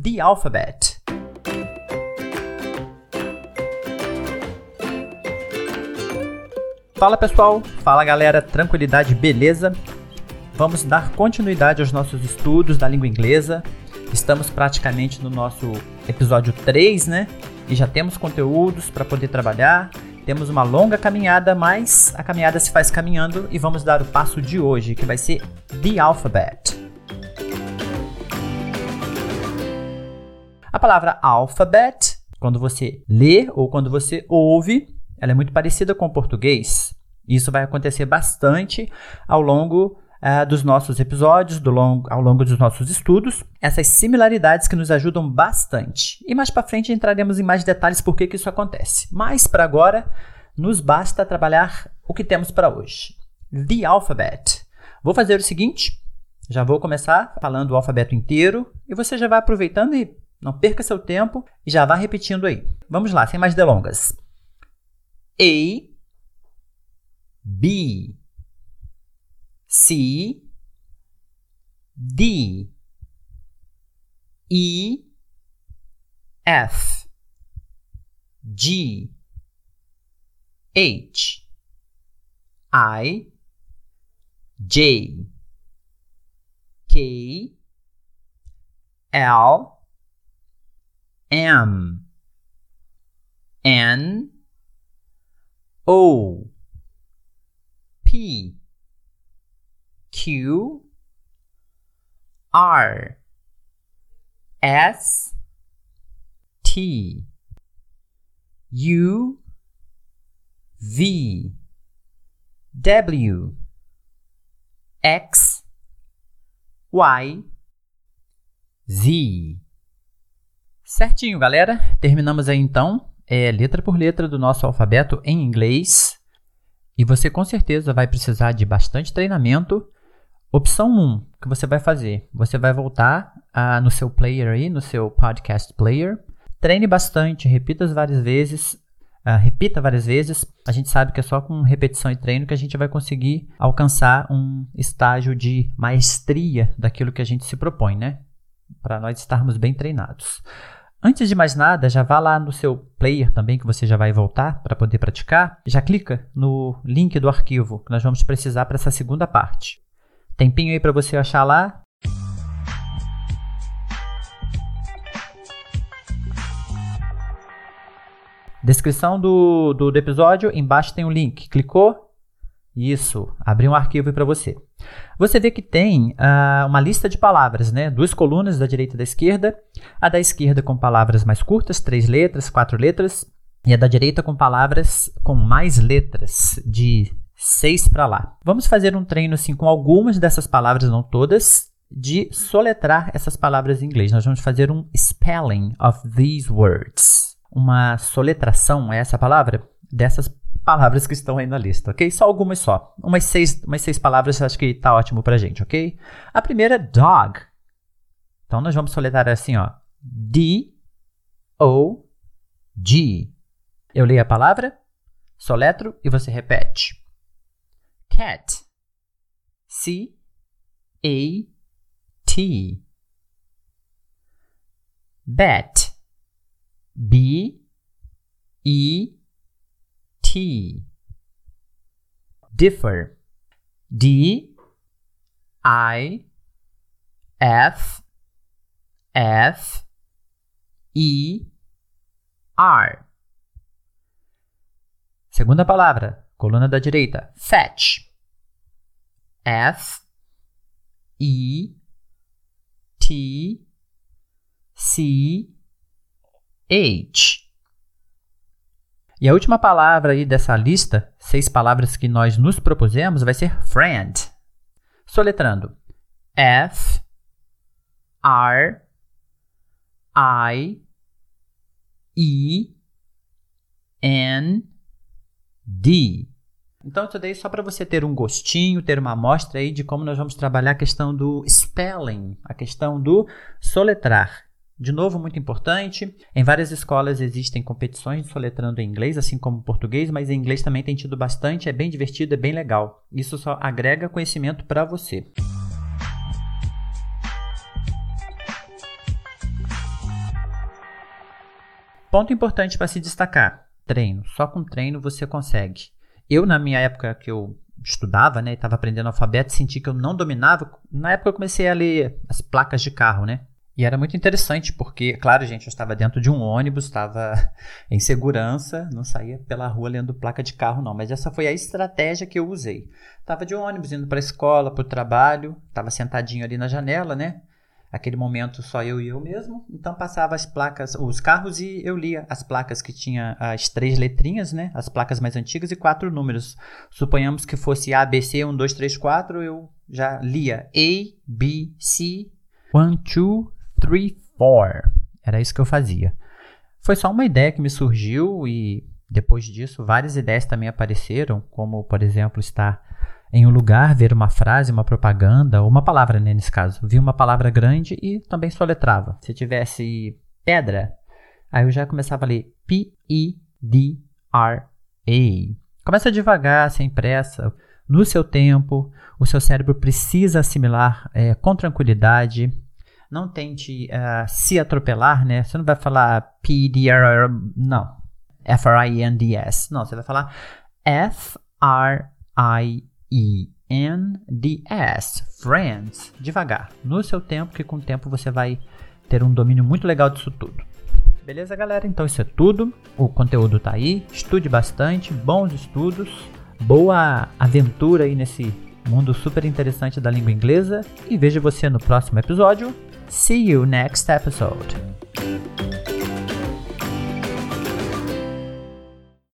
the alphabet. Fala pessoal, fala galera, tranquilidade, beleza? Vamos dar continuidade aos nossos estudos da língua inglesa. Estamos praticamente no nosso episódio 3, né? E já temos conteúdos para poder trabalhar. Temos uma longa caminhada, mas a caminhada se faz caminhando e vamos dar o passo de hoje, que vai ser the alphabet. Palavra alphabet, quando você lê ou quando você ouve, ela é muito parecida com o português. Isso vai acontecer bastante ao longo uh, dos nossos episódios, do long, ao longo dos nossos estudos, essas similaridades que nos ajudam bastante. E mais para frente entraremos em mais detalhes por que, que isso acontece. Mas para agora, nos basta trabalhar o que temos para hoje. The alphabet. Vou fazer o seguinte, já vou começar falando o alfabeto inteiro e você já vai aproveitando e não perca seu tempo e já vá repetindo aí. Vamos lá, sem mais delongas. A B C D E F G H I J K L M N O P Q R S T U V W X Y Z. Certinho, galera. Terminamos aí então, é, letra por letra do nosso alfabeto em inglês. E você com certeza vai precisar de bastante treinamento. Opção 1, que você vai fazer? Você vai voltar uh, no seu player aí, no seu podcast player. Treine bastante, repita várias vezes. Uh, repita várias vezes. A gente sabe que é só com repetição e treino que a gente vai conseguir alcançar um estágio de maestria daquilo que a gente se propõe, né? Para nós estarmos bem treinados. Antes de mais nada, já vá lá no seu player também, que você já vai voltar para poder praticar. Já clica no link do arquivo que nós vamos precisar para essa segunda parte. Tempinho aí para você achar lá. Descrição do, do, do episódio, embaixo tem um link. Clicou? Isso, abrir um arquivo para você. Você vê que tem uh, uma lista de palavras, né? Duas colunas da direita e da esquerda. A da esquerda com palavras mais curtas, três letras, quatro letras. E a da direita com palavras com mais letras, de seis para lá. Vamos fazer um treino assim com algumas dessas palavras, não todas, de soletrar essas palavras em inglês. Nós vamos fazer um spelling of these words. Uma soletração é essa palavra dessas palavras que estão aí na lista, ok? Só algumas só. Umas seis, umas seis palavras acho que tá ótimo pra gente, ok? A primeira é dog. Então nós vamos soletrar assim, ó. D O G. Eu leio a palavra, soletro e você repete. Cat. C A T. Bat. B E T. Differ. D I F F E R. Segunda palavra, coluna da direita, fetch. F E T C H. E a última palavra aí dessa lista, seis palavras que nós nos propusemos, vai ser friend. Soletrando F R I E N D. Então, isso daí só para você ter um gostinho, ter uma amostra aí de como nós vamos trabalhar a questão do spelling, a questão do soletrar. De novo, muito importante, em várias escolas existem competições de soletrando em inglês, assim como português, mas em inglês também tem tido bastante, é bem divertido, é bem legal. Isso só agrega conhecimento para você. Ponto importante para se destacar: treino. Só com treino você consegue. Eu, na minha época que eu estudava, né, estava aprendendo alfabeto, senti que eu não dominava. Na época eu comecei a ler as placas de carro, né? E era muito interessante porque, claro, gente, eu estava dentro de um ônibus, estava em segurança, não saía pela rua lendo placa de carro, não. Mas essa foi a estratégia que eu usei. Estava de ônibus, indo para a escola, para o trabalho, estava sentadinho ali na janela, né? Aquele momento só eu e eu mesmo. Então passava as placas, os carros e eu lia as placas que tinha as três letrinhas, né? As placas mais antigas e quatro números. Suponhamos que fosse A, B, C, 1, 2, 3, 4, eu já lia A, B, C, 1, 2, 3, 4. Era isso que eu fazia. Foi só uma ideia que me surgiu e depois disso várias ideias também apareceram, como por exemplo estar em um lugar, ver uma frase, uma propaganda, ou uma palavra né, nesse caso. Vi uma palavra grande e também soletrava. Se tivesse pedra, aí eu já começava a ler P-E-D-R-A. Começa devagar, sem pressa, no seu tempo. O seu cérebro precisa assimilar é, com tranquilidade não tente uh, se atropelar, né? Você não vai falar P-D-R, não. F-R-I-N-D-S. Não, você vai falar F-R-I-E-N-D-S. Friends. Devagar. No seu tempo, que com o tempo você vai ter um domínio muito legal disso tudo. Beleza, galera? Então isso é tudo. O conteúdo tá aí. Estude bastante. Bons estudos. Boa aventura aí nesse mundo super interessante da língua inglesa. E vejo você no próximo episódio. See you next episode.